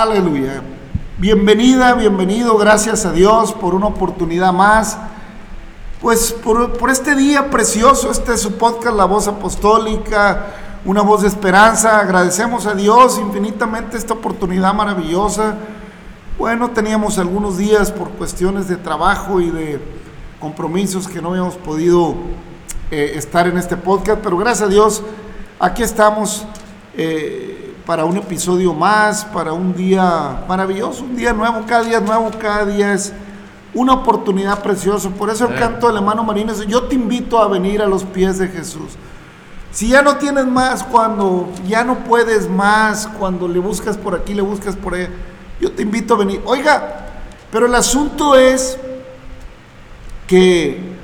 Aleluya. Bienvenida, bienvenido, gracias a Dios por una oportunidad más. Pues por, por este día precioso, este es su podcast La Voz Apostólica, una voz de esperanza. Agradecemos a Dios infinitamente esta oportunidad maravillosa. Bueno, teníamos algunos días por cuestiones de trabajo y de compromisos que no habíamos podido eh, estar en este podcast, pero gracias a Dios, aquí estamos eh, para un episodio más, para un día maravilloso, un día nuevo, cada día es nuevo, cada día es una oportunidad preciosa. Por eso el canto del hermano Marino es, yo te invito a venir a los pies de Jesús. Si ya no tienes más, cuando ya no puedes más, cuando le buscas por aquí, le buscas por allá, yo te invito a venir. Oiga, pero el asunto es que,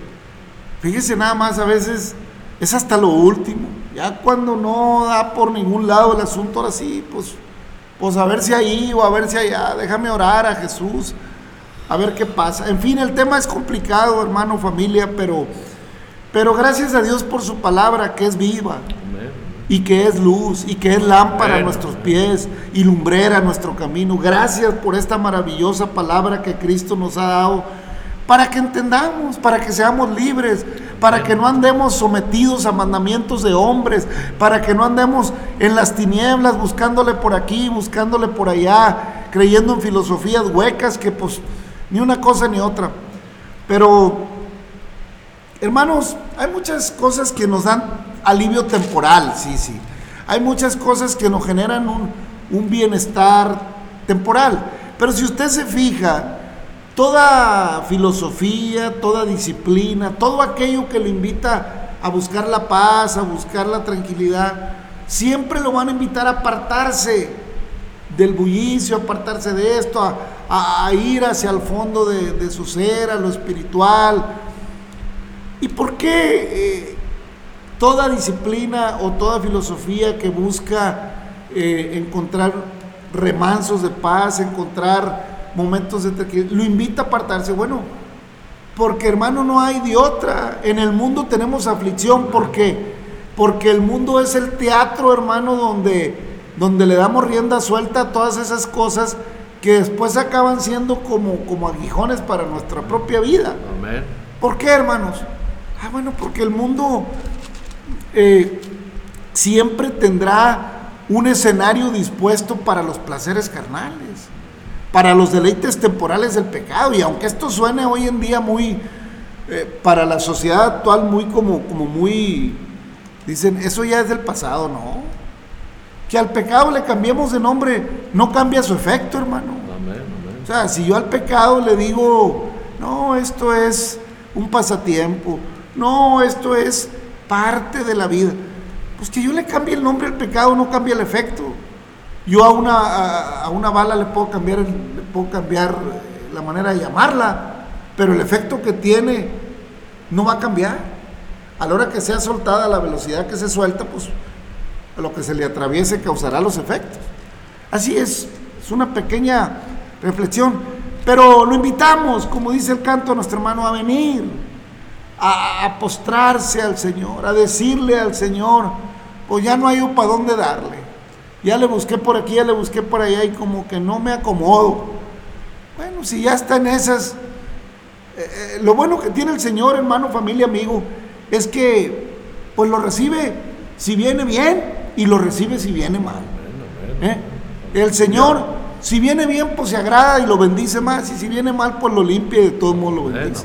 fíjese nada más, a veces es hasta lo último. Ya cuando no da por ningún lado el asunto, ahora sí, pues, pues a ver si ahí o a ver si allá, déjame orar a Jesús, a ver qué pasa. En fin, el tema es complicado, hermano, familia, pero, pero gracias a Dios por su palabra que es viva y que es luz y que es lámpara a nuestros pies y lumbrera a nuestro camino. Gracias por esta maravillosa palabra que Cristo nos ha dado para que entendamos, para que seamos libres, para que no andemos sometidos a mandamientos de hombres, para que no andemos en las tinieblas buscándole por aquí, buscándole por allá, creyendo en filosofías huecas que pues ni una cosa ni otra. Pero Hermanos, hay muchas cosas que nos dan alivio temporal, sí, sí. Hay muchas cosas que nos generan un, un bienestar temporal. Pero si usted se fija, toda filosofía, toda disciplina, todo aquello que le invita a buscar la paz, a buscar la tranquilidad, siempre lo van a invitar a apartarse del bullicio, a apartarse de esto, a, ir hacia el fondo de, de su ser, a lo espiritual. ¿Y por qué eh, toda disciplina o toda filosofía que busca eh, encontrar remansos de paz, encontrar momentos de tranquilidad, lo invita a apartarse? Bueno, Porque hermano no hay de otra. En el mundo tenemos aflicción. ¿Por qué? Porque el mundo es el teatro, hermano, donde, donde le damos rienda suelta a todas esas cosas que después acaban siendo como, como aguijones para nuestra propia vida. Amén. ¿Por qué, hermanos? Ah, bueno, porque el mundo eh, siempre tendrá un escenario dispuesto para los placeres carnales, para los deleites temporales del pecado. Y aunque esto suene hoy en día muy, eh, para la sociedad actual, muy como, como muy, dicen, eso ya es del pasado, ¿no? Que al pecado le cambiemos de nombre, no cambia su efecto, hermano. Amén, amén. O sea, si yo al pecado le digo, no, esto es un pasatiempo, no, esto es parte de la vida, pues que yo le cambie el nombre al pecado no cambia el efecto. Yo a una, a, una bala le puedo cambiar, le puedo cambiar eh, la manera de llamarla, pero el efecto que tiene no va a cambiar. A la hora que sea soltada, la velocidad que se suelta, pues lo que se le atraviese causará los efectos. Así es, es una pequeña reflexión. Pero lo invitamos, como dice el canto, a nuestro hermano a venir, a, a postrarse al Señor, a decirle al Señor, pues ya no hay para dónde darle. Ya le busqué por aquí, ya le busqué por allá y como que no me acomodo. Bueno, si ya está en esas, eh, eh, lo bueno que tiene el Señor, hermano, familia, amigo, es que pues lo recibe si viene bien y lo recibe si viene mal. ¿eh? El Señor, si viene bien, pues se agrada y lo bendice más, y si viene mal, pues lo limpia y de todos modos lo bendice,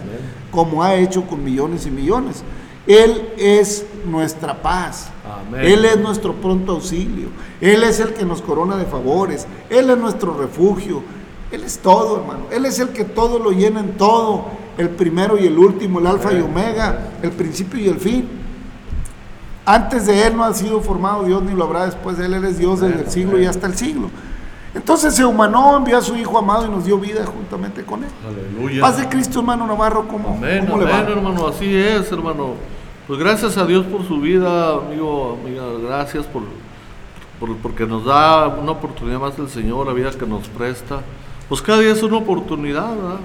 como ha hecho con millones y millones. Él es nuestra paz. Amén. Él es nuestro pronto auxilio. Él es el que nos corona de favores. Él es nuestro refugio. Él es todo, hermano. Él es el que todo lo llena en todo. El primero y el último, el alfa y omega, el principio y el fin. Antes de Él no ha sido formado Dios ni lo habrá después de Él. Él es Dios desde el siglo y hasta el siglo. Entonces se humanó, envió a su Hijo amado y nos dio vida juntamente con Él. Aleluya. Paz de Cristo, hermano Navarro, ¿cómo, Amén, cómo le va? hermano, así es, hermano. Pues gracias a Dios por su vida, amigo, amiga, gracias por, por- porque nos da una oportunidad más el Señor, la vida que nos presta. Pues cada día es una oportunidad, ¿verdad?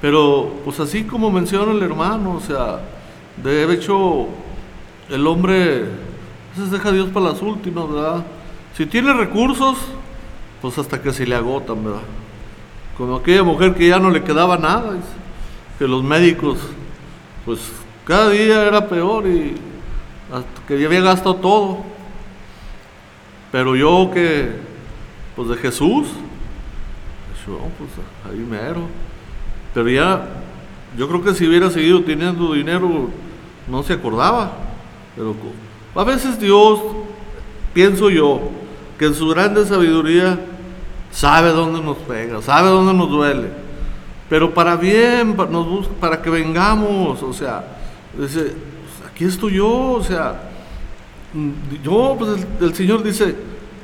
Pero, pues así como menciona el hermano, o sea, de hecho, el hombre, veces deja a Dios para las últimas, ¿verdad? Si tiene recursos, pues hasta que se le agotan, ¿verdad? Como aquella mujer que ya no le quedaba nada, que los médicos, pues cada día era peor y hasta que ya había gastado todo. Pero yo que, pues de Jesús, yo, pues ahí mero. Pero ya, yo creo que si hubiera seguido teniendo dinero, no se acordaba. Pero a veces Dios, pienso yo, que en su grande sabiduría sabe dónde nos pega, sabe dónde nos duele. Pero para bien, nos para que vengamos, o sea, dice, "Pues, aquí estoy yo, o sea, mm, yo, pues el, Señor dice,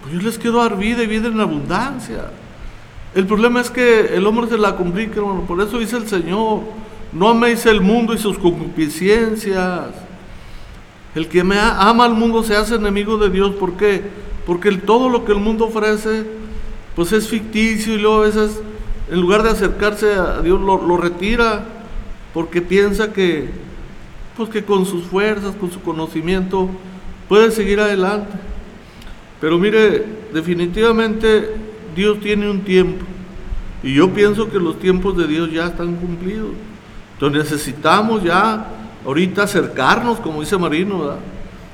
pues yo les quiero dar vida y vida en abundancia. El problema es que el hombre se la complica, hermano. Por eso dice el Señor, no améis el mundo y sus concupiscencias. El que ama al mundo se hace enemigo de Dios. ¿Por qué? Porque todo lo que el mundo ofrece, pues es ficticio y luego a veces, en lugar de acercarse a Dios, lo retira porque piensa que, pues que con sus fuerzas, con su conocimiento, puede seguir adelante. Pero mire, definitivamente Dios tiene un tiempo. Y yo pienso que los tiempos de Dios ya están cumplidos. Entonces necesitamos ya ahorita acercarnos, como dice Marino, ¿verdad?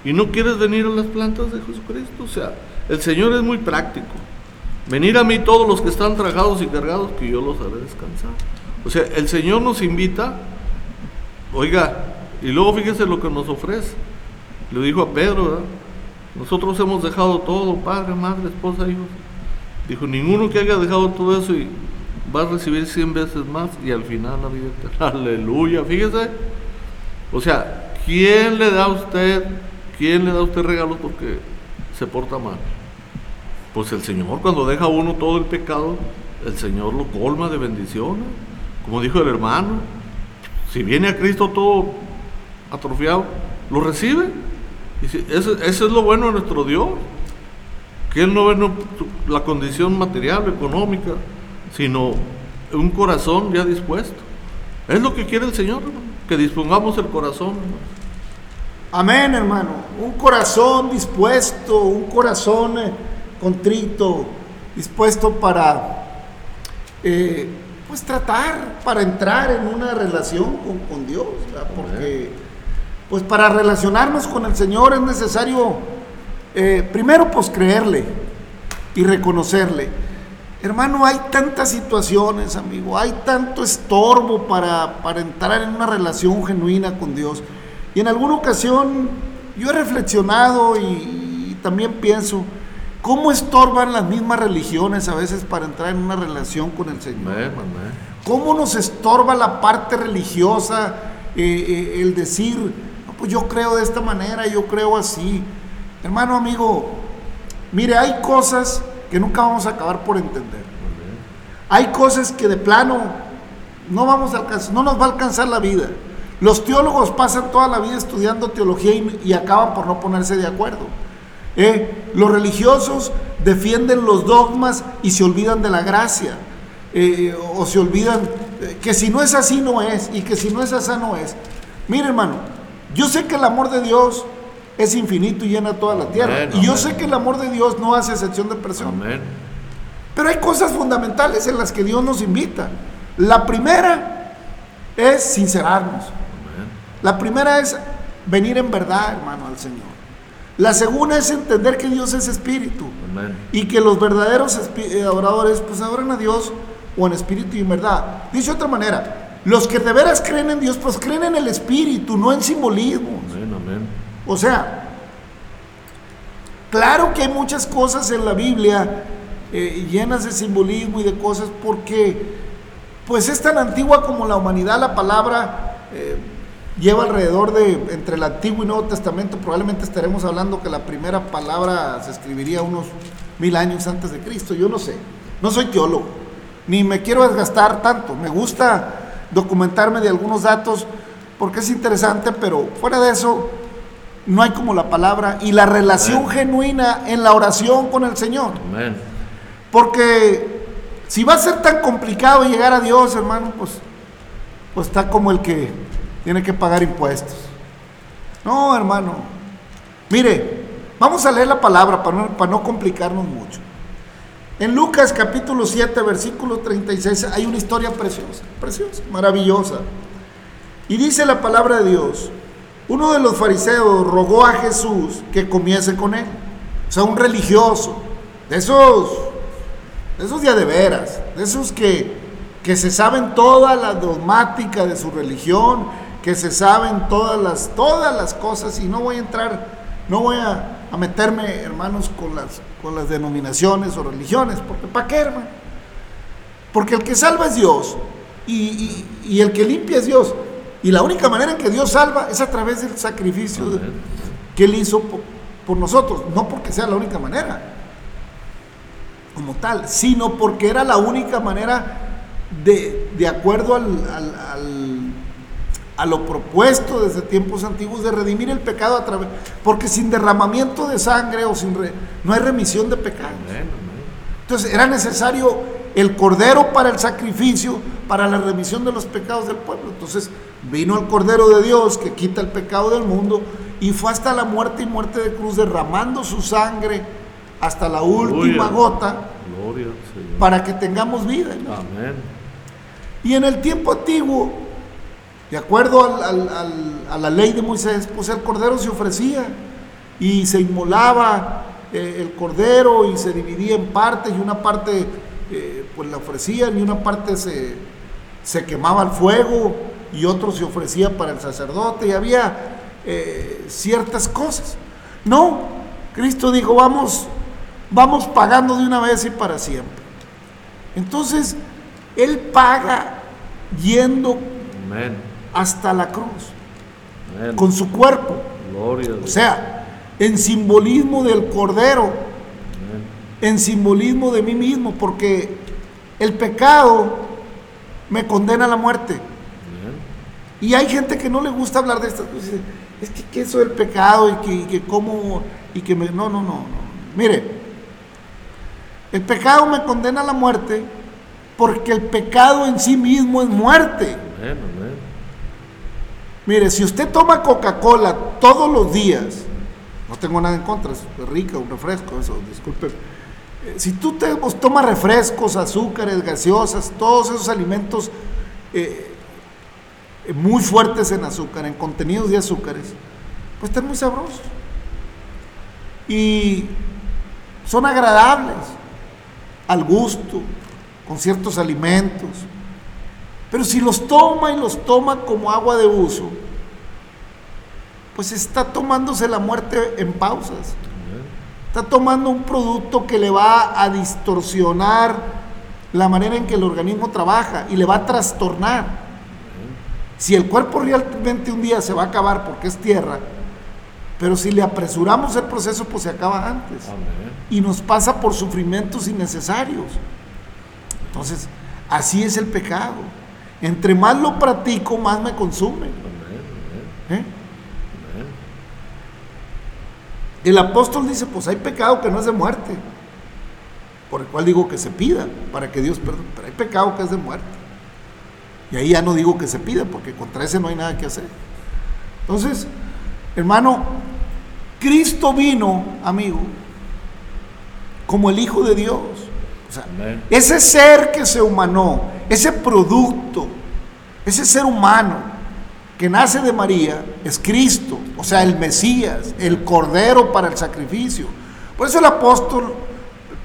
Y no quieres venir a las plantas de Jesucristo. O sea, el Señor es muy práctico. Venir a mí todos los que están trabajados y cargados, que yo los haré descansar. O sea, el Señor nos invita, oiga, y luego fíjese lo que nos ofrece. Le dijo a Pedro, ¿verdad? Nosotros hemos dejado todo, padre, madre, esposa, hijos. Dijo, ninguno que haya dejado todo eso y va a recibir cien veces más y al final la vida eterna. Aleluya, fíjese. O sea, ¿quién le da a usted, quién le da a usted regalos porque se porta mal? Pues el Señor, cuando deja a uno todo el pecado, el Señor lo colma de bendiciones. Como dijo el hermano, si viene a Cristo todo atrofiado, lo recibe. Dice, eso, eso es lo bueno de nuestro Dios. Que Él no ve la condición material, económica, sino un corazón ya dispuesto. Es lo que quiere el Señor, hermano, que dispongamos el corazón. hermano. Amén, hermano. Un corazón dispuesto, un corazón eh, contrito, dispuesto para, eh, pues tratar, para entrar en una relación con, con Dios, ¿verdad? porque, pues para relacionarnos con el Señor es necesario, eh, primero, pues creerle y reconocerle. Hermano, hay tantas situaciones, amigo, hay tanto estorbo para, para entrar en una relación genuina con Dios. Y en alguna ocasión yo he reflexionado y, y también pienso, ¿cómo estorban las mismas religiones a veces para entrar en una relación con el Señor? ¿Cómo nos estorba la parte religiosa eh, eh, el decir, "No, pues yo creo de esta manera, yo creo así? Hermano, amigo, mire, hay cosas que nunca vamos a acabar por entender. Hay cosas que de plano no vamos a alcanzar, no nos va a alcanzar la vida. Los teólogos pasan toda la vida estudiando teología y, acaban por no ponerse de acuerdo. Eh, los religiosos defienden los dogmas y se olvidan de la gracia. Eh, o se olvidan eh, que si no es así no es y que si no es así no es. Mire hermano, yo sé que el amor de Dios es infinito y llena toda la tierra. Amén, y yo amén. sé que el amor de Dios no hace excepción de persona. Amén. Pero hay cosas fundamentales en las que Dios nos invita. La primera es sincerarnos. La primera es venir en verdad, hermano, al Señor. La segunda es entender que Dios es espíritu y que los verdaderos eh, adoradores pues adoran a Dios o en espíritu y en verdad. Dice de otra manera, los que de veras creen en Dios pues creen en el espíritu, no en simbolismos. Amén. Amén. O sea, claro que hay muchas cosas en la Biblia eh, llenas de simbolismo y de cosas porque pues es tan antigua como la humanidad, la palabra eh, lleva alrededor de entre el Antiguo y Nuevo Testamento, probablemente estaremos hablando que la primera palabra se escribiría unos mil años antes de Cristo, yo no sé, no soy teólogo, ni me quiero desgastar tanto, me gusta documentarme de algunos datos porque es interesante, pero fuera de eso, no hay como la palabra y la relación genuina en la oración con el Señor. Porque si va a ser tan complicado llegar a Dios, hermano, pues, pues está como el que tiene que pagar impuestos. No, hermano. Mire, vamos a leer la palabra para no, para no complicarnos mucho. En Lucas capítulo 7, versículo 36, hay una historia preciosa, preciosa, maravillosa. Y dice la palabra de Dios, uno de los fariseos rogó a Jesús que comiese con él. O sea, un religioso, de esos, de esos ya de veras, de esos que, que se saben toda la dogmática de su religión, que se saben todas las, todas las cosas, y no voy a entrar, no voy a, a meterme, hermanos, con las, con las denominaciones o religiones, porque ¿para qué, hermano? Porque el que salva es Dios, y, y- y el que limpia es Dios, y la única manera en que Dios salva es a través del sacrificio de- que Él hizo por, por nosotros, no porque sea la única manera, como tal, sino porque era la única manera de, de acuerdo al, al- al- a lo propuesto desde tiempos antiguos de redimir el pecado a través, porque sin derramamiento de sangre o sin re- no hay remisión de pecados. Entonces era necesario el cordero para el sacrificio, para la remisión de los pecados del pueblo. Entonces vino el cordero de Dios que quita el pecado del mundo y fue hasta la muerte y muerte de cruz derramando su sangre hasta la última gota Gloria para que tengamos vida. ¿no? Amén. Y en el tiempo antiguo, de acuerdo a la ley de Moisés, pues el cordero se ofrecía y se inmolaba eh, el cordero y se dividía en partes y una parte eh, pues la ofrecían y una parte se, se quemaba al fuego y otro se ofrecía para el sacerdote y había eh, ciertas cosas. No, Cristo dijo, vamos, vamos pagando de una vez y para siempre. Entonces, Él paga yendo Amén. Hasta la cruz Amén. con su cuerpo. Gloria O sea, en simbolismo del cordero, Amén. en simbolismo de mí mismo, porque el pecado me condena a la muerte. Amén. Y hay gente que no le gusta hablar de estas cosas. Es que, que eso del pecado y que, y que cómo, y que me... No, no, no, no. Mire, el pecado me condena a la muerte porque el pecado en sí mismo es muerte. Amén. Mire, si usted toma Coca-Cola todos los días, no tengo nada en contra, es rica, un refresco, eso, disculpe. Eh, Si tú te, pues, tomas refrescos, azúcares, gaseosas, todos esos alimentos eh, eh, muy fuertes en azúcar, en contenidos de azúcares, pues están muy sabrosos. Y son agradables al gusto, con ciertos alimentos. Pero si los toma y los toma como agua de uso, pues está tomándose la muerte en pausas. Está tomando un producto que le va a distorsionar la manera en que el organismo trabaja y le va a trastornar. Si el cuerpo realmente un día se va a acabar porque es tierra, pero si le apresuramos el proceso, pues se acaba antes. Amén. Y nos pasa por sufrimientos innecesarios. Entonces, así es el pecado. Entre más lo practico, más me consume. ¿eh? El apóstol dice, pues hay pecado que no es de muerte, por el cual digo que se pida para que Dios perdone, pero hay pecado que es de muerte. Y ahí ya no digo que se pida, porque contra ese no hay nada que hacer. Entonces, hermano, Cristo vino, amigo, como el Hijo de Dios. O sea, Amén. ese ser que se humanó, ese producto, ese ser humano que nace de María es Cristo, o sea, el Mesías, el Cordero para el sacrificio. Por eso el apóstol,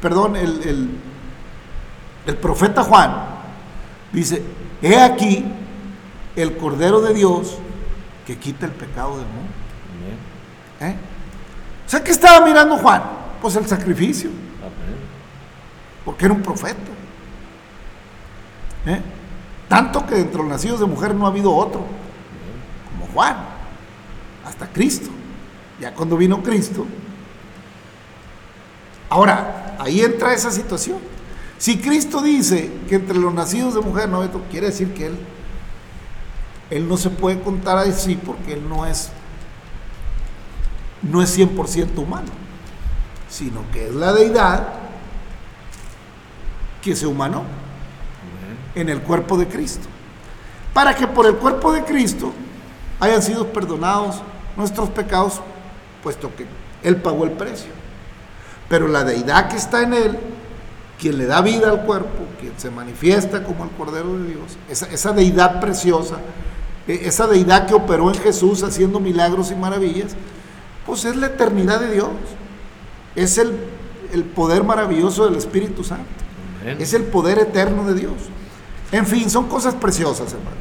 perdón, el, el- el profeta Juan dice, he aquí el Cordero de Dios que quita el pecado del mundo. ¿Eh? O sea, ¿qué estaba mirando Juan? Pues el sacrificio porque era un profeta. ¿Eh? Tanto que entre los nacidos de mujer no ha habido otro, como Juan, hasta Cristo. Ya cuando vino Cristo. Ahora, ahí entra esa situación. Si Cristo dice que entre los nacidos de mujer no hay otro, quiere decir que Él, Él no se puede contar así porque Él no es, no es 100% humano, sino que es la deidad que se humanó en el cuerpo de Cristo. Para que por el cuerpo de Cristo hayan sido perdonados nuestros pecados, puesto que Él pagó el precio. Pero la deidad que está en Él, quien le da vida al cuerpo, quien se manifiesta como el Cordero de Dios, esa, esa deidad preciosa, e- esa deidad que operó en Jesús haciendo milagros y maravillas, pues es la eternidad de Dios. Es el, el poder maravilloso del Espíritu Santo. Amén. Es el poder eterno de Dios. En fin, son cosas preciosas, hermano.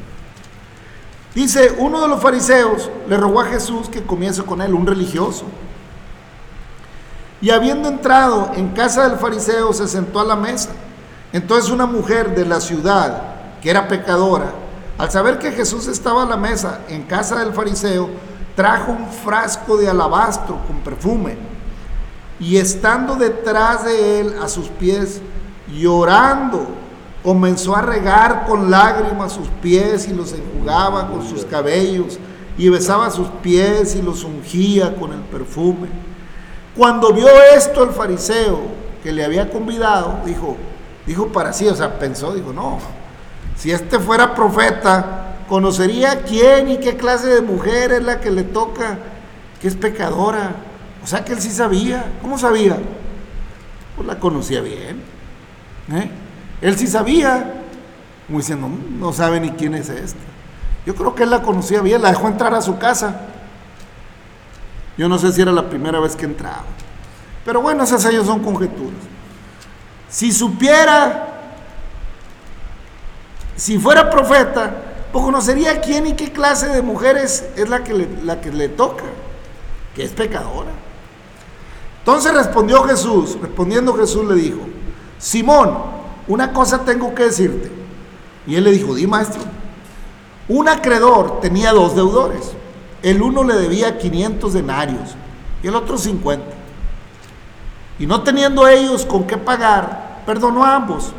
Dice, uno de los fariseos le rogó a Jesús que comience con él, un religioso. Y habiendo entrado en casa del fariseo, se sentó a la mesa. Entonces una mujer de la ciudad, que era pecadora, al saber que Jesús estaba a la mesa en casa del fariseo, trajo un frasco de alabastro con perfume y estando detrás de él a sus pies, llorando, comenzó a regar con lágrimas sus pies y los enjugaba con sus cabellos y besaba sus pies y los ungía con el perfume. Cuando vio esto el fariseo que le había convidado, dijo, dijo para sí, o sea, pensó, dijo, no, si este fuera profeta, conocería quién y qué clase de mujer es la que le toca, que es pecadora. O sea que él sí sabía. ¿Cómo sabía? Pues la conocía bien. ¿eh? Él sí sabía. Como diciendo, "Mm, no sabe ni quién es esta. Yo creo que él la conocía bien, la dejó entrar a su casa. Yo no sé si era la primera vez que entraba. Pero bueno, esas ellos son conjeturas. Si supiera, si fuera profeta, pues conocería quién y qué clase de mujeres es la que le, la que le toca, que es pecadora. Entonces respondió Jesús, respondiendo Jesús le dijo, Simón, una cosa tengo que decirte. Y él le dijo, di maestro, un acreedor tenía dos deudores. El uno le debía 500 denarios y el otro 50. Y no teniendo ellos con qué pagar, perdonó a ambos.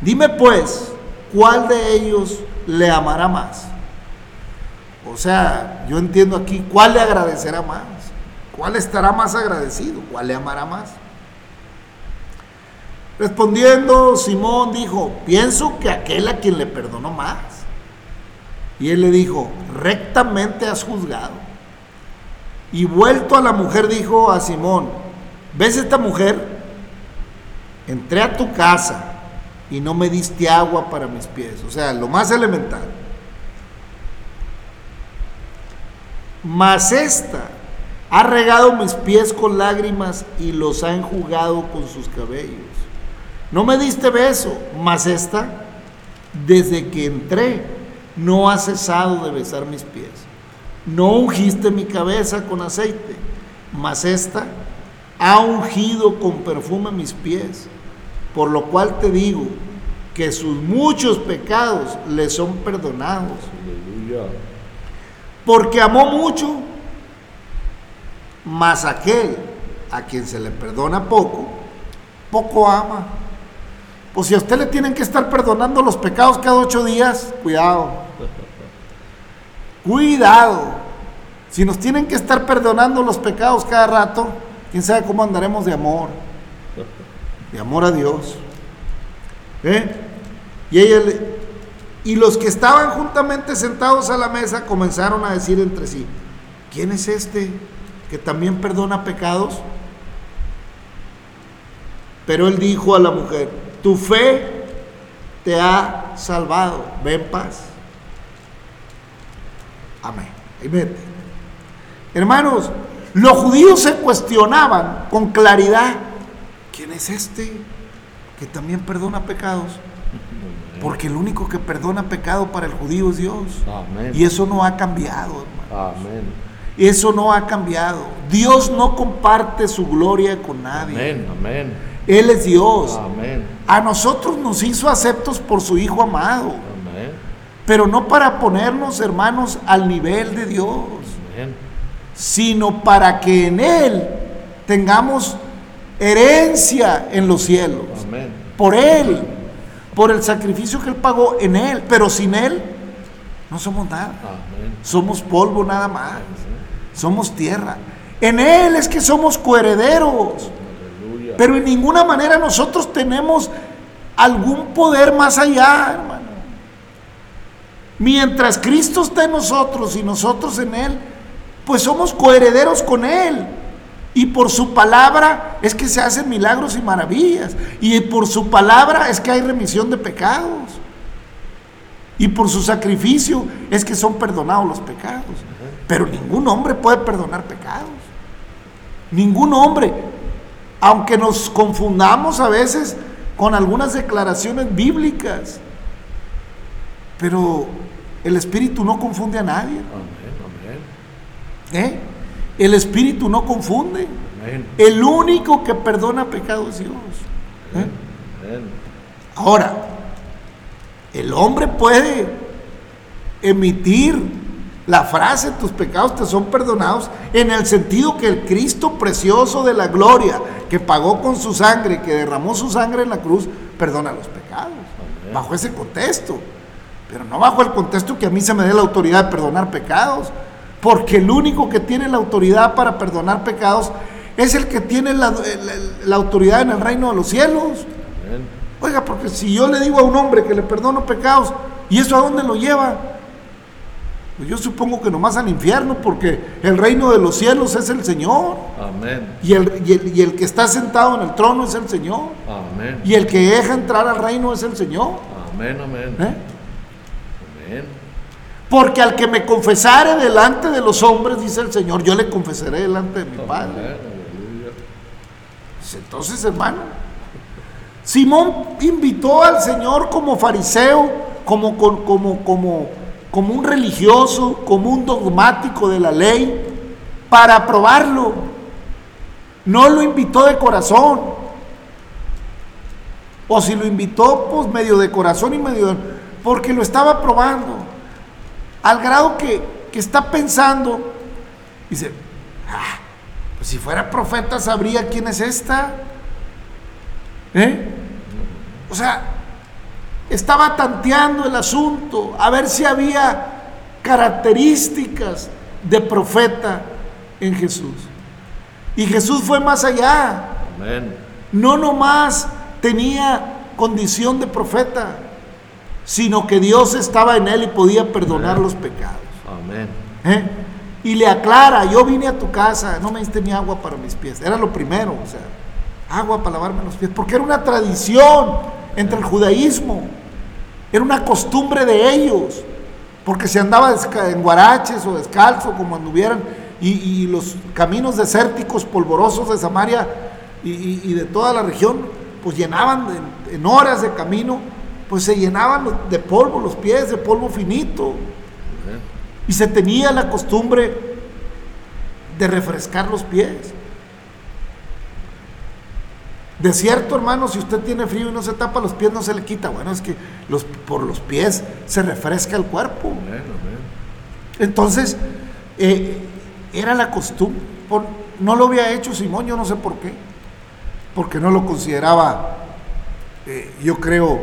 Dime pues, ¿cuál de ellos le amará más? O sea, yo entiendo aquí, ¿cuál le agradecerá más? ¿Cuál estará más agradecido? ¿Cuál le amará más? Respondiendo, Simón dijo, pienso que aquel a quien le perdonó más. Y él le dijo, rectamente has juzgado. Y vuelto a la mujer dijo a Simón, ¿ves esta mujer? Entré a tu casa y no me diste agua para mis pies. O sea, lo más elemental. Mas esta ha regado mis pies con lágrimas y los ha enjugado con sus cabellos. No me diste beso, mas esta, desde que entré, no ha cesado de besar mis pies. No ungiste mi cabeza con aceite, mas esta ha ungido con perfume mis pies. Por lo cual te digo que sus muchos pecados le son perdonados. Aleluya. Porque amó mucho, mas aquel a quien se le perdona poco, poco ama. Pues si a usted le tienen que estar perdonando los pecados cada ocho días, cuidado. Cuidado. Si nos tienen que estar perdonando los pecados cada rato, quién sabe cómo andaremos de amor. De amor a Dios. ¿Eh? Y ella y los que estaban juntamente sentados a la mesa comenzaron a decir entre sí, ¿quién es este que también perdona pecados? Pero él dijo a la mujer, tu fe te ha salvado, ve en paz. Amén. Ahí vete. Hermanos, los judíos se cuestionaban con claridad, ¿quién es este que también perdona pecados? Porque el único que perdona pecado para el judío es Dios. Amén. Y eso no ha cambiado, hermano. Amén. Eso no ha cambiado. Dios no comparte su gloria con nadie. Amén. Amén. Él es Dios. Amén. A nosotros nos hizo aceptos por su Hijo amado. Amén. Pero no para ponernos, hermanos, al nivel de Dios, Amén. sino para que en Él tengamos herencia en los cielos. Amén. Por Él, por el sacrificio que Él pagó en Él. Pero sin Él no somos nada. Amén. Somos polvo nada más. Somos tierra. En Él es que somos coherederos. Pero en ninguna manera nosotros tenemos algún poder más allá, hermano. Mientras Cristo está en nosotros y nosotros en Él, pues somos coherederos con Él. Y por su palabra es que se hacen milagros y maravillas. Y por su palabra es que hay remisión de pecados. Y por su sacrificio es que son perdonados los pecados. Pero ningún hombre puede perdonar pecados. Ningún hombre. Aunque nos confundamos a veces con algunas declaraciones bíblicas. Pero el Espíritu no confunde a nadie. Amén. Amén. ¿eh? El Espíritu no confunde. Amén. El único que perdona pecados es Dios. ¿eh? Amén. Ahora, el hombre puede emitir la frase, tus pecados te son perdonados, en el sentido que el Cristo precioso de la gloria, que pagó con su sangre, que derramó su sangre en la cruz, perdona los pecados. Amén. Bajo ese contexto. Pero no bajo el contexto que a mí se me dé la autoridad de perdonar pecados. Porque el único que tiene la autoridad para perdonar pecados es el que tiene la, la- la autoridad en el reino de los cielos. Amén. Oiga, porque si yo le digo a un hombre que le perdono pecados, ¿y eso a dónde lo lleva? Pues yo supongo que nomás al infierno, porque el reino de los cielos es el Señor. Amén. Y el, y el- y el que está sentado en el trono es el Señor. Amén. Y el que deja entrar al reino es el Señor. Amén. Amén. ¿eh? Amén. Porque al que me confesare delante de los hombres, dice el Señor, yo le confesaré delante de mi Padre. Amén. Pues Entonces, hermano, Simón invitó al Señor como fariseo, como, como, como, como un religioso, como un dogmático de la ley, para probarlo. No lo invitó de corazón. O si lo invitó, pues medio de corazón y medio de... Porque lo estaba probando. Al grado que, que está pensando, dice, "Ah, pues si fuera profeta sabría quién es esta. ¿Eh? O sea, estaba tanteando el asunto, a ver si había características de profeta en Jesús. Y Jesús fue más allá, Amén. no nomás tenía condición de profeta, sino que Dios estaba en él y podía perdonar los pecados. Amén. ¿eh? Y le aclara, yo vine a tu casa, no me diste ni agua para mis pies. Era lo primero, o sea, agua para lavarme los pies, porque era una tradición entre el judaísmo, era una costumbre de ellos, porque se andaba en guaraches o descalzo, como anduvieran, y, y los caminos desérticos, polvorosos de Samaria y, y- y de toda la región, pues llenaban en horas de camino, pues se llenaban de polvo los pies, de polvo finito. Y se tenía la costumbre de refrescar los pies. De cierto, hermano, si usted tiene frío y no se tapa los pies, no se le quita. Bueno, es que los, por los pies se refresca el cuerpo. Amén. Entonces, eh, era la costumbre. Por- no lo había hecho Simón, yo no sé por qué. Porque no lo consideraba, eh, yo creo,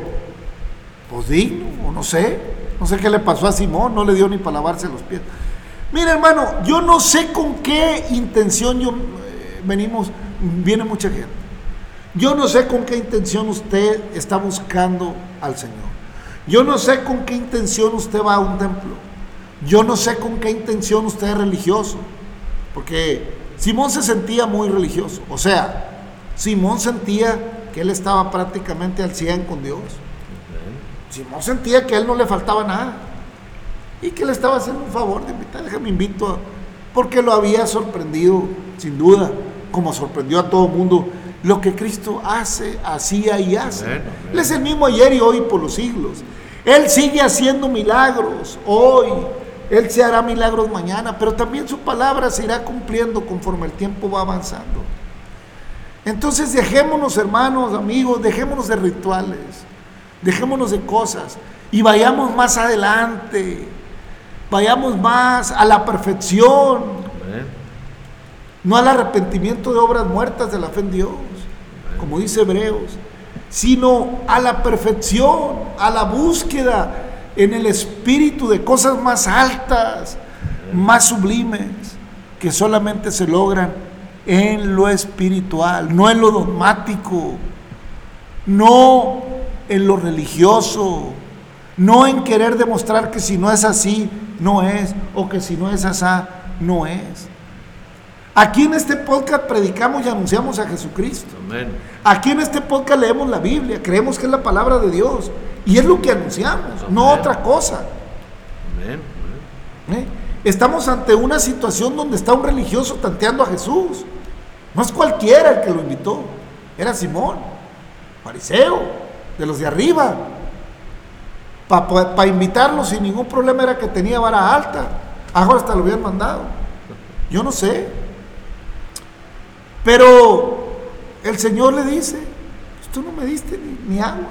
pues digno, o no sé. No sé qué le pasó a Simón, no le dio ni para lavarse los pies. Mira, hermano, yo no sé con qué intención yo, eh, venimos, viene mucha gente. Yo no sé con qué intención usted está buscando al Señor. Yo no sé con qué intención usted va a un templo. Yo no sé con qué intención usted es religioso. Porque Simón se sentía muy religioso. O sea, Simón sentía que él estaba prácticamente al 100 con Dios. Simón sentía que a él no le faltaba nada. Y que le estaba haciendo un favor de invitar. Déjame invito. Porque lo había sorprendido, sin duda, como sorprendió a todo el mundo, lo que Cristo hace, hacía y hace. Él es el mismo ayer y hoy por los siglos. Él sigue haciendo milagros hoy. Él se hará milagros mañana, pero también su palabra se irá cumpliendo conforme el tiempo va avanzando. Entonces dejémonos, hermanos, amigos, dejémonos de rituales, dejémonos de cosas y vayamos más adelante, vayamos más a la perfección, Amén. no al arrepentimiento de obras muertas de la fe en Dios, como dice Hebreos, sino a la perfección, a la búsqueda en el espíritu de cosas más altas, más sublimes, que solamente se logran en lo espiritual, no en lo dogmático, no en lo religioso, no en querer demostrar que si no es así, no es, o que si no es así, no es. Aquí en este podcast predicamos y anunciamos a Jesucristo. Amén. Aquí en este podcast leemos la Biblia, creemos que es la palabra de Dios y es lo que anunciamos, no otra cosa. Amén. Amén. ¿eh? Estamos ante una situación donde está un religioso tanteando a Jesús. No es cualquiera el que lo invitó, era Simón, fariseo, de los de arriba. Para invitarlo sin ningún problema era que tenía vara alta. Ahora hasta lo habían mandado. Yo no sé. Pero el Señor le dice, "Pues tú no me diste ni, ni agua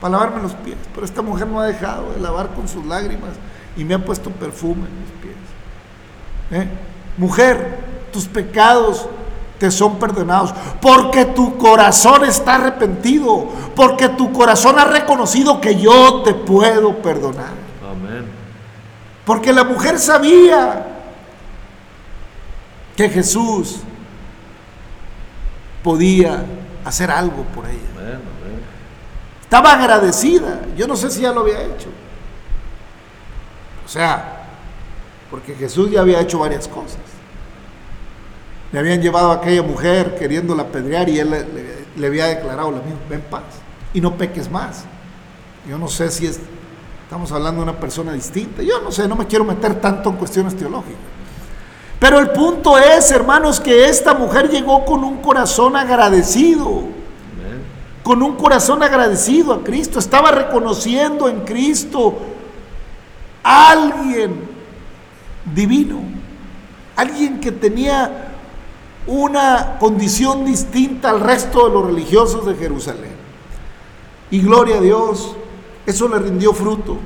para lavarme los pies, pero esta mujer no ha dejado de lavar con sus lágrimas y me ha puesto perfume en mis pies. ¿Eh? Mujer, tus pecados te son perdonados, porque tu corazón está arrepentido, porque tu corazón ha reconocido que yo te puedo perdonar. Amén. Porque la mujer sabía que Jesús podía hacer algo por ella. Amén. Amén. Estaba agradecida. Yo no sé si ya lo había hecho. O sea, porque Jesús ya había hecho varias cosas. Le habían llevado a aquella mujer queriéndola apedrear y él le había declarado lo mismo, ven paz y no peques más. Yo no sé si es, estamos hablando de una persona distinta. Yo no sé, no me quiero meter tanto en cuestiones teológicas. Pero el punto es, hermanos, que esta mujer llegó con un corazón agradecido con un corazón agradecido a Cristo, estaba reconociendo en Cristo a alguien divino, alguien que tenía una condición distinta al resto de los religiosos de Jerusalén. Y gloria a Dios, eso le rindió fruto.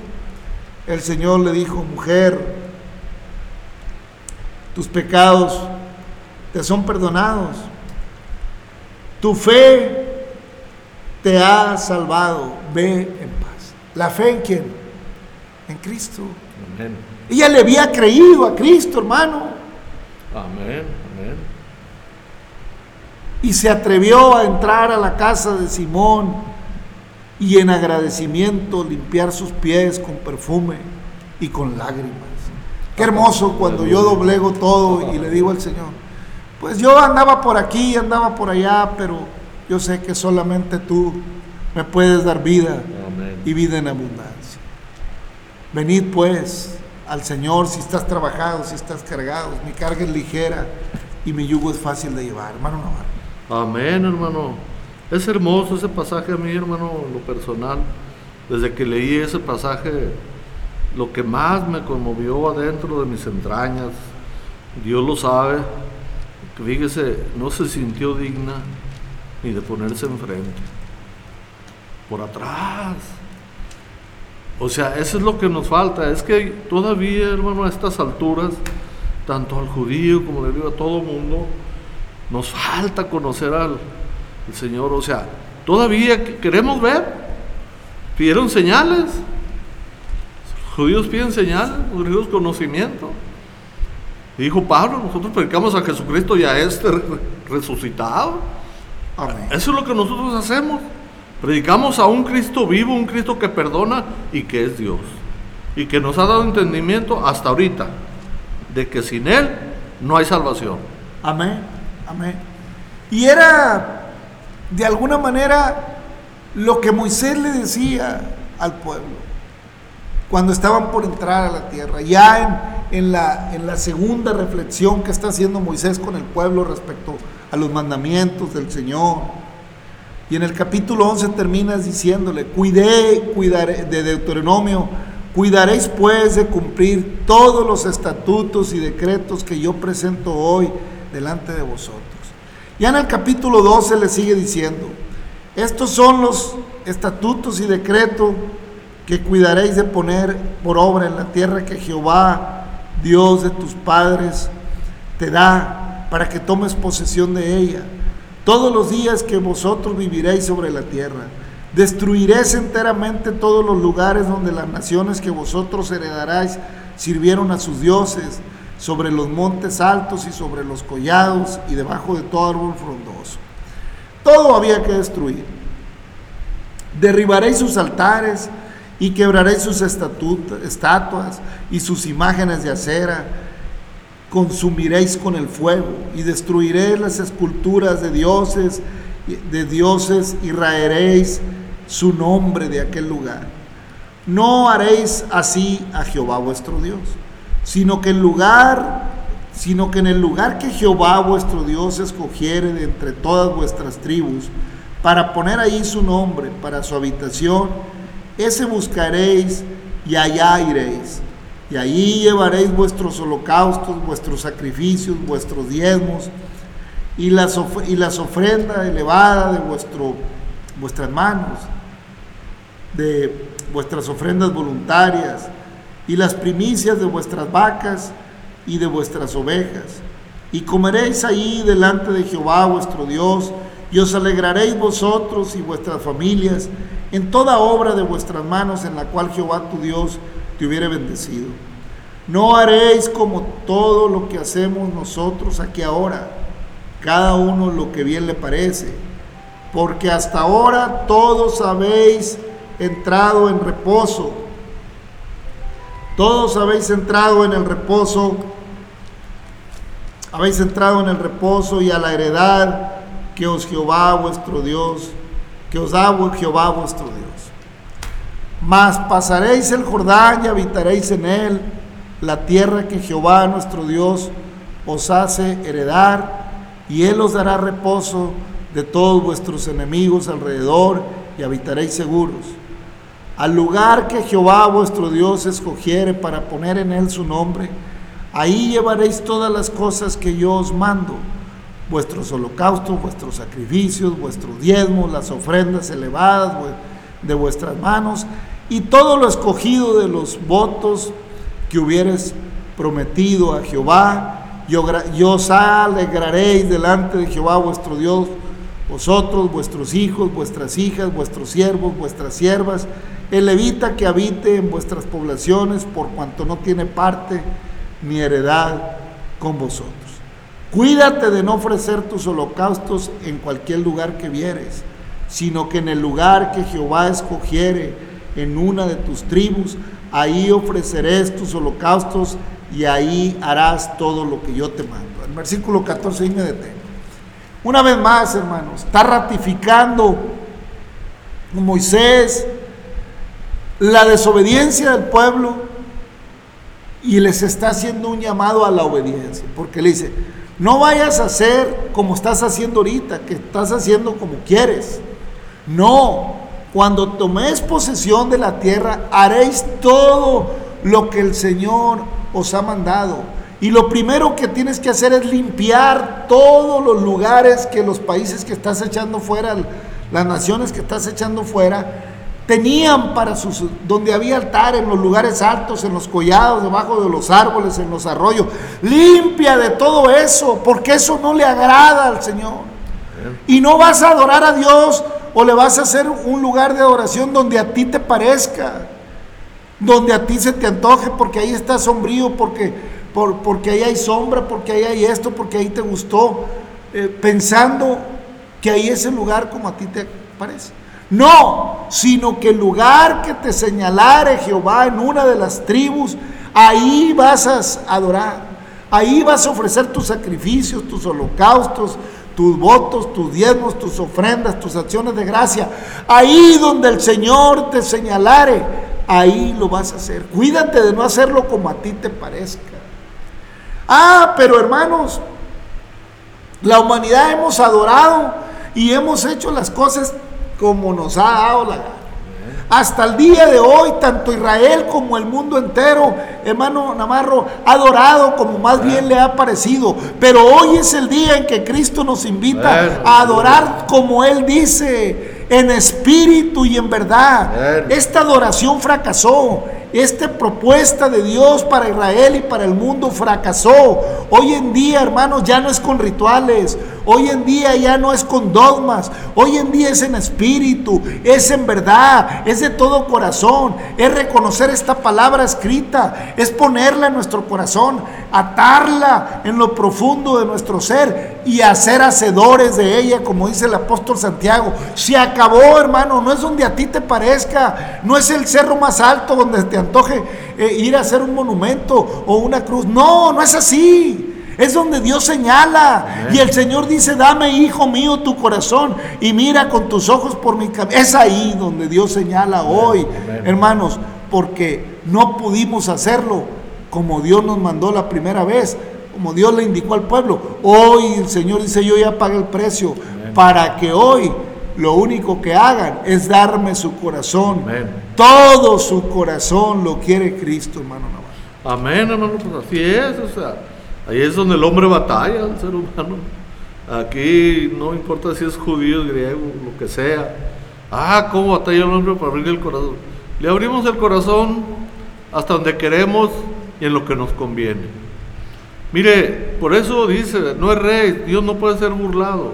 El Señor le dijo, mujer, tus pecados te son perdonados. Tu fe te ha salvado. Ve en paz. ¿La fe en quién? En Cristo. Amén. Ella le había creído a Cristo, hermano. Amén. Amén. Y se atrevió a entrar a la casa de Simón y en agradecimiento limpiar sus pies con perfume y con lágrimas. Qué hermoso cuando yo doblego todo y le digo al Señor, pues yo andaba por aquí, andaba por allá, pero yo sé que solamente tú me puedes dar vida y vida en abundancia. Venid pues al Señor si estás trabajado, si estás cargado. Mi carga es ligera y mi yugo es fácil de llevar. Hermano Navarro. Amén, hermano. Es hermoso ese pasaje a mí, hermano, lo personal. Desde que leí ese pasaje, lo que más me conmovió adentro de mis entrañas, Dios lo sabe, que fíjese, no se sintió digna ni de ponerse enfrente, por atrás. O sea, eso es lo que nos falta. Es que todavía, hermano, a estas alturas, tanto al judío como le digo a todo mundo, nos falta conocer al, al Señor. O sea, todavía que- queremos ver. Pidieron señales. Judíos piden señales, los judíos conocimiento. Y dijo Pablo, nosotros predicamos a Jesucristo y a este re- resucitado. Amén. Eso es lo que nosotros hacemos. Predicamos a un Cristo vivo, un Cristo que perdona y que es Dios. Y que nos ha dado entendimiento hasta ahorita de que sin Él no hay salvación. Amén, amén. Y era de alguna manera lo que Moisés le decía al pueblo cuando estaban por entrar a la tierra. Ya en, la, la segunda reflexión que está haciendo Moisés con el pueblo respecto a los mandamientos del Señor. Y en el capítulo 11 terminas diciéndole, cuidé, cuidaré, de Deuteronomio, cuidaréis pues de cumplir todos los estatutos y decretos que yo presento hoy delante de vosotros. Ya en el capítulo 12 le sigue diciendo, estos son los estatutos y decretos que cuidaréis de poner por obra en la tierra que Jehová, Dios de tus padres, te da para que tomes posesión de ella. Todos los días que vosotros viviréis sobre la tierra, destruiréis enteramente todos los lugares donde las naciones que vosotros heredaréis sirvieron a sus dioses, sobre los montes altos y sobre los collados y debajo de todo árbol frondoso. Todo había que destruir. Derribaréis sus altares y quebraréis sus estatuas y sus imágenes de acera. Consumiréis con el fuego y destruiréis las esculturas de dioses, de dioses y raeréis su nombre de aquel lugar. No haréis así a Jehová vuestro Dios, sino que en lugar, sino que en el lugar que Jehová vuestro Dios escogiere de entre todas vuestras tribus, para poner ahí su nombre, para su habitación, ese buscaréis y allá iréis. Y allí llevaréis vuestros holocaustos, vuestros sacrificios, vuestros diezmos y las, y las ofrendas elevadas de vuestro, vuestras manos, de vuestras ofrendas voluntarias y las primicias de vuestras vacas y de vuestras ovejas. Y comeréis ahí delante de Jehová vuestro Dios, y os alegraréis vosotros y vuestras familias en toda obra de vuestras manos en la cual Jehová tu Dios te hubiere bendecido. No haréis como todo lo que hacemos nosotros aquí ahora, cada uno lo que bien le parece, porque hasta ahora todos habéis entrado en reposo. Todos habéis entrado en el reposo, habéis entrado en el reposo y a la heredad que os Jehová vuestro Dios, que os da Jehová vuestro Dios. Mas pasaréis el Jordán y habitaréis en él la tierra que Jehová nuestro Dios os hace heredar, y él os dará reposo de todos vuestros enemigos alrededor, y habitaréis seguros. Al lugar que Jehová vuestro Dios escogiere para poner en él su nombre, ahí llevaréis todas las cosas que yo os mando, vuestros holocaustos, vuestros sacrificios, vuestros diezmos, las ofrendas elevadas de vuestras manos, y todo lo escogido de los votos que hubieres prometido a Jehová, y ogra- y os alegraréis delante de Jehová vuestro Dios, vosotros, vuestros hijos, vuestras hijas, vuestros siervos, vuestras siervas, el levita que habite en vuestras poblaciones, por cuanto no tiene parte ni heredad con vosotros. Cuídate de no ofrecer tus holocaustos en cualquier lugar que vieres, sino que en el lugar que Jehová escogiere en una de tus tribus, ahí ofrecerás tus holocaustos y ahí harás todo lo que yo te mando. El versículo 14 y me detengo. Una vez más, hermanos, está ratificando Moisés la desobediencia del pueblo y les está haciendo un llamado a la obediencia, porque le dice, no vayas a hacer como estás haciendo ahorita, que estás haciendo como quieres. No, cuando toméis posesión de la tierra, haréis todo lo que el Señor os ha mandado. Y lo primero que tienes que hacer es limpiar todos los lugares que los países que estás echando fuera, las naciones que estás echando fuera, tenían para sus, donde había altar, en los lugares altos, en los collados, debajo de los árboles, en los arroyos. Limpia de todo eso, porque eso no le agrada al Señor. Y no vas a adorar a Dios o le vas a hacer un lugar de adoración donde a ti te parezca, donde a ti se te antoje, porque ahí está sombrío, porque, por, porque ahí hay sombra, porque ahí hay esto, porque ahí te gustó, eh, pensando que ahí es el lugar como a ti te parece. No, sino que el lugar que te señalare Jehová en una de las tribus, ahí vas a adorar. Ahí vas a ofrecer tus sacrificios, tus holocaustos, tus votos, tus diezmos, tus ofrendas, tus acciones de gracia. Ahí donde el Señor te señalare, ahí lo vas a hacer. Cuídate de no hacerlo como a ti te parezca. Ah, pero hermanos, la humanidad hemos adorado y hemos hecho las cosas como nos ha dado la gana. Hasta el día de hoy, tanto Israel como el mundo entero, hermano Navarro, ha adorado como más bien le ha parecido. Pero hoy es el día en que Cristo nos invita a adorar como Él dice, en espíritu y en verdad. Esta adoración fracasó. Esta propuesta de Dios para Israel y para el mundo fracasó. Hoy en día, hermanos, ya no es con rituales. Hoy en día ya no es con dogmas, hoy en día es en espíritu, es en verdad, es de todo corazón, es reconocer esta palabra escrita, es ponerla en nuestro corazón, atarla en lo profundo de nuestro ser y hacer hacedores de ella, como dice el apóstol Santiago. Se acabó, hermano, no es donde a ti te parezca, no es el cerro más alto donde te antoje eh, ir a hacer un monumento o una cruz, no, no es así. Es donde Dios señala. Y el Señor dice, dame, hijo mío, tu corazón y mira con tus ojos por mi camino. Es ahí donde Dios señala hoy, hermanos, porque no pudimos hacerlo como Dios nos mandó la primera vez, como Dios le indicó al pueblo. Hoy el Señor dice, yo ya pagué el precio para que hoy lo único que hagan es darme su corazón. Todo su corazón lo quiere Cristo, hermano Amén, hermano, pues así es, o sea. Ahí es donde el hombre batalla, el ser humano. Aquí no importa si es judío, griego, lo que sea. Ah, cómo batalla el hombre para abrir el corazón. Le abrimos el corazón hasta donde queremos y en lo que nos conviene. Mire, por eso dice, no es rey, Dios no puede ser burlado.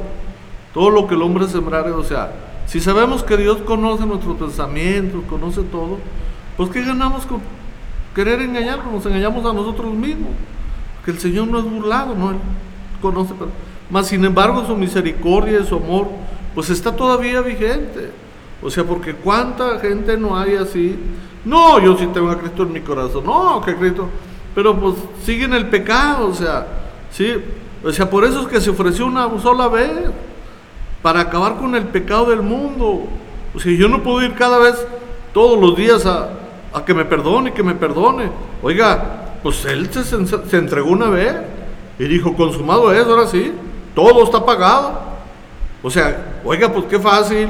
Todo lo que el hombre sembrare, o sea, si sabemos que Dios conoce nuestros pensamientos, conoce todo, pues ¿qué ganamos con querer engañarnos? Nos engañamos a nosotros mismos que el Señor no es burlado, no conoce, pero, más sin embargo su misericordia y su amor, pues está todavía vigente. O sea, porque cuánta gente no hay así. No, yo sí tengo a Cristo en mi corazón. No, que Cristo. Pero pues siguen el pecado, o sea, sí. O sea, por eso es que se ofreció una sola vez para acabar con el pecado del mundo. O sea, yo no puedo ir cada vez, todos los días, a, a que me perdone, que me perdone. Oiga, pues él se, entregó una vez y dijo, consumado es, ahora sí, todo está pagado. O sea, oiga, pues qué fácil,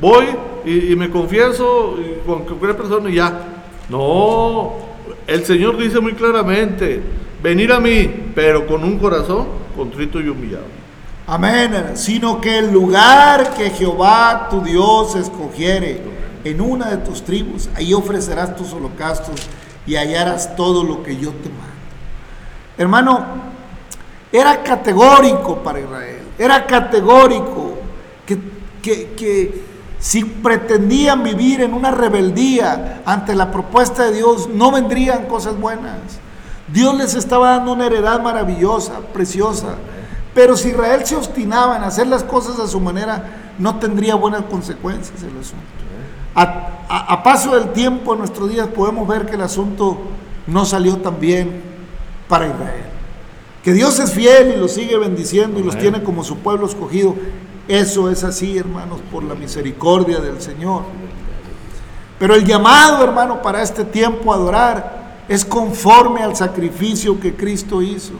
voy y, me confieso con cualquier persona y ya. No, el Señor dice muy claramente, venir a mí, pero con un corazón contrito y humillado. Amén, sino que el lugar que Jehová tu Dios escogiere en una de tus tribus, ahí ofrecerás tus holocaustos y hallarás todo lo que yo te mando. Hermano, era categórico para Israel, era categórico que, que, si pretendían vivir en una rebeldía ante la propuesta de Dios, no vendrían cosas buenas. Dios les estaba dando una heredad maravillosa, preciosa. Pero si Israel se obstinaba en hacer las cosas a su manera, no tendría buenas consecuencias el asunto. A, a- a paso del tiempo en nuestros días podemos ver que el asunto no salió tan bien para Israel. Que Dios es fiel y los sigue bendiciendo y los tiene como su pueblo escogido. Eso es así, hermanos, por la misericordia del Señor. Pero el llamado, hermano, para este tiempo a adorar es conforme al sacrificio que Cristo hizo.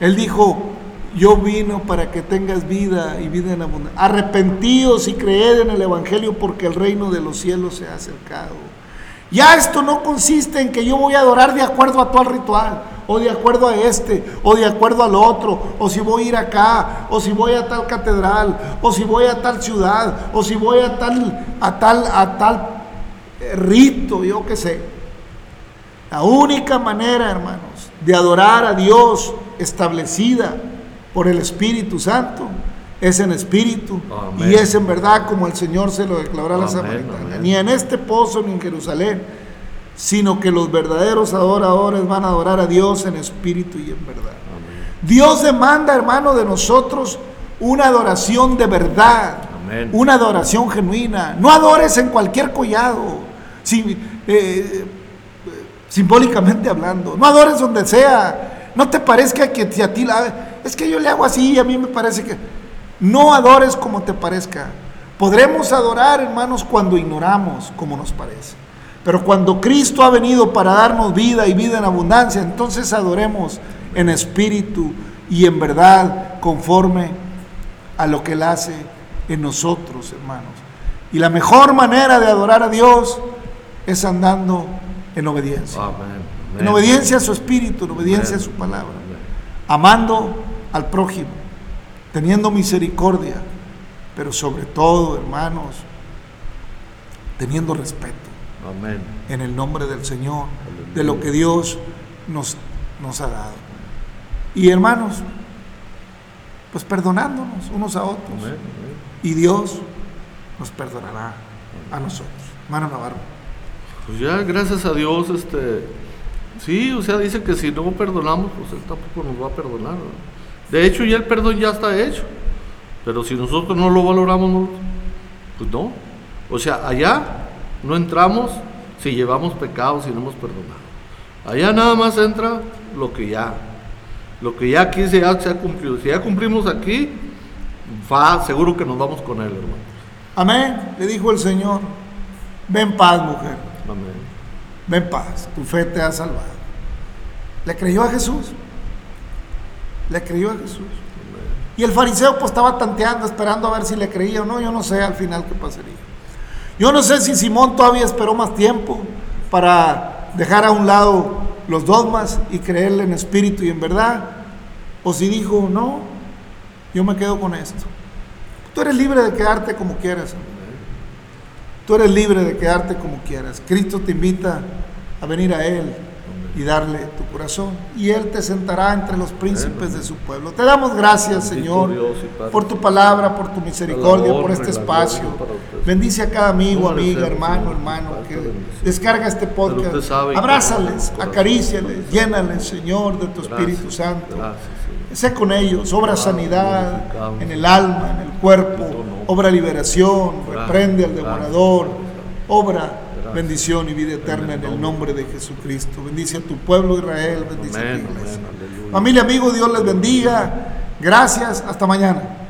Él dijo, yo vino para que tengas vida y vida en abundancia. Arrepentíos y creed en el Evangelio porque el reino de los cielos se ha acercado. Ya esto no consiste en que yo voy a adorar de acuerdo a tal ritual, o de acuerdo a este, o de acuerdo al otro, o si voy a ir acá, o si voy a tal catedral, o si voy a tal ciudad, o si voy a tal, a tal, a tal rito, yo qué sé. La única manera, hermanos, de adorar a Dios establecida por el Espíritu Santo es en espíritu Amén. y es en verdad como el Señor se lo declaró a la samaritana. Ni en este pozo ni en Jerusalén, sino que los verdaderos adoradores van a adorar a Dios en espíritu y en verdad. Amén. Dios demanda, hermano, de nosotros una adoración de verdad, Amén. una adoración genuina. No adores en cualquier collado, si- eh, simbólicamente hablando. No adores donde sea. No te parezca que a ti la... Es que yo le hago así y a mí me parece que... No adores como te parezca. Podremos adorar, hermanos, cuando ignoramos como nos parece. Pero cuando Cristo ha venido para darnos vida y vida en abundancia, entonces adoremos en espíritu y en verdad conforme a lo que Él hace en nosotros, hermanos. Y la mejor manera de adorar a Dios es andando en obediencia. En obediencia a su espíritu, en obediencia a su palabra. Amando al prójimo, teniendo misericordia, pero sobre todo, hermanos, teniendo respeto Amén. en el nombre del Señor, de lo que Dios nos, nos ha dado. Y hermanos, pues perdonándonos unos a otros. Amén. Amén. Y Dios nos perdonará a nosotros. Hermano Navarro. Pues ya, gracias a Dios, este, sí, o sea, dice que si no perdonamos, pues Él tampoco nos va a perdonar. De hecho, ya el perdón ya está hecho, pero si nosotros no lo valoramos, no, pues no. O sea, allá no entramos si llevamos pecados y no hemos perdonado. Allá nada más entra lo que ya, lo que ya aquí se ha, se ha cumplido. Si ya cumplimos aquí, va, seguro que nos vamos con Él, hermano. Amén. Le dijo el Señor, ven paz, mujer. Amén. Ven paz, tu fe te ha salvado. ¿Le creyó a Jesús? ¿Le creyó a Jesús? Y el fariseo pues estaba tanteando, esperando a ver si le creía o no. Yo no sé al final qué pasaría. Yo no sé si Simón todavía esperó más tiempo para dejar a un lado los dogmas y creerle en espíritu y en verdad. O si dijo, no, yo me quedo con esto. Tú eres libre de quedarte como quieras. Tú eres libre de quedarte como quieras. Cristo te invita a venir a Él y darle tu corazón. Y Él te sentará entre los príncipes de su pueblo. Te damos gracias, Señor, por tu palabra, por tu misericordia, por este espacio. Bendice a cada amigo, amiga, hermano, hermano, que descarga este podcast. Abrázales, acaríciales, llénales, Señor, de tu Espíritu Santo. Sé con ellos, obra sanidad en el alma, en el cuerpo, obra liberación, reprende al devorador, obra. Bendición y vida eterna en el nombre de Jesucristo. Bendice a tu pueblo Israel, bendice a tu iglesia. Familia, amigos, Dios les bendiga. Gracias, hasta mañana.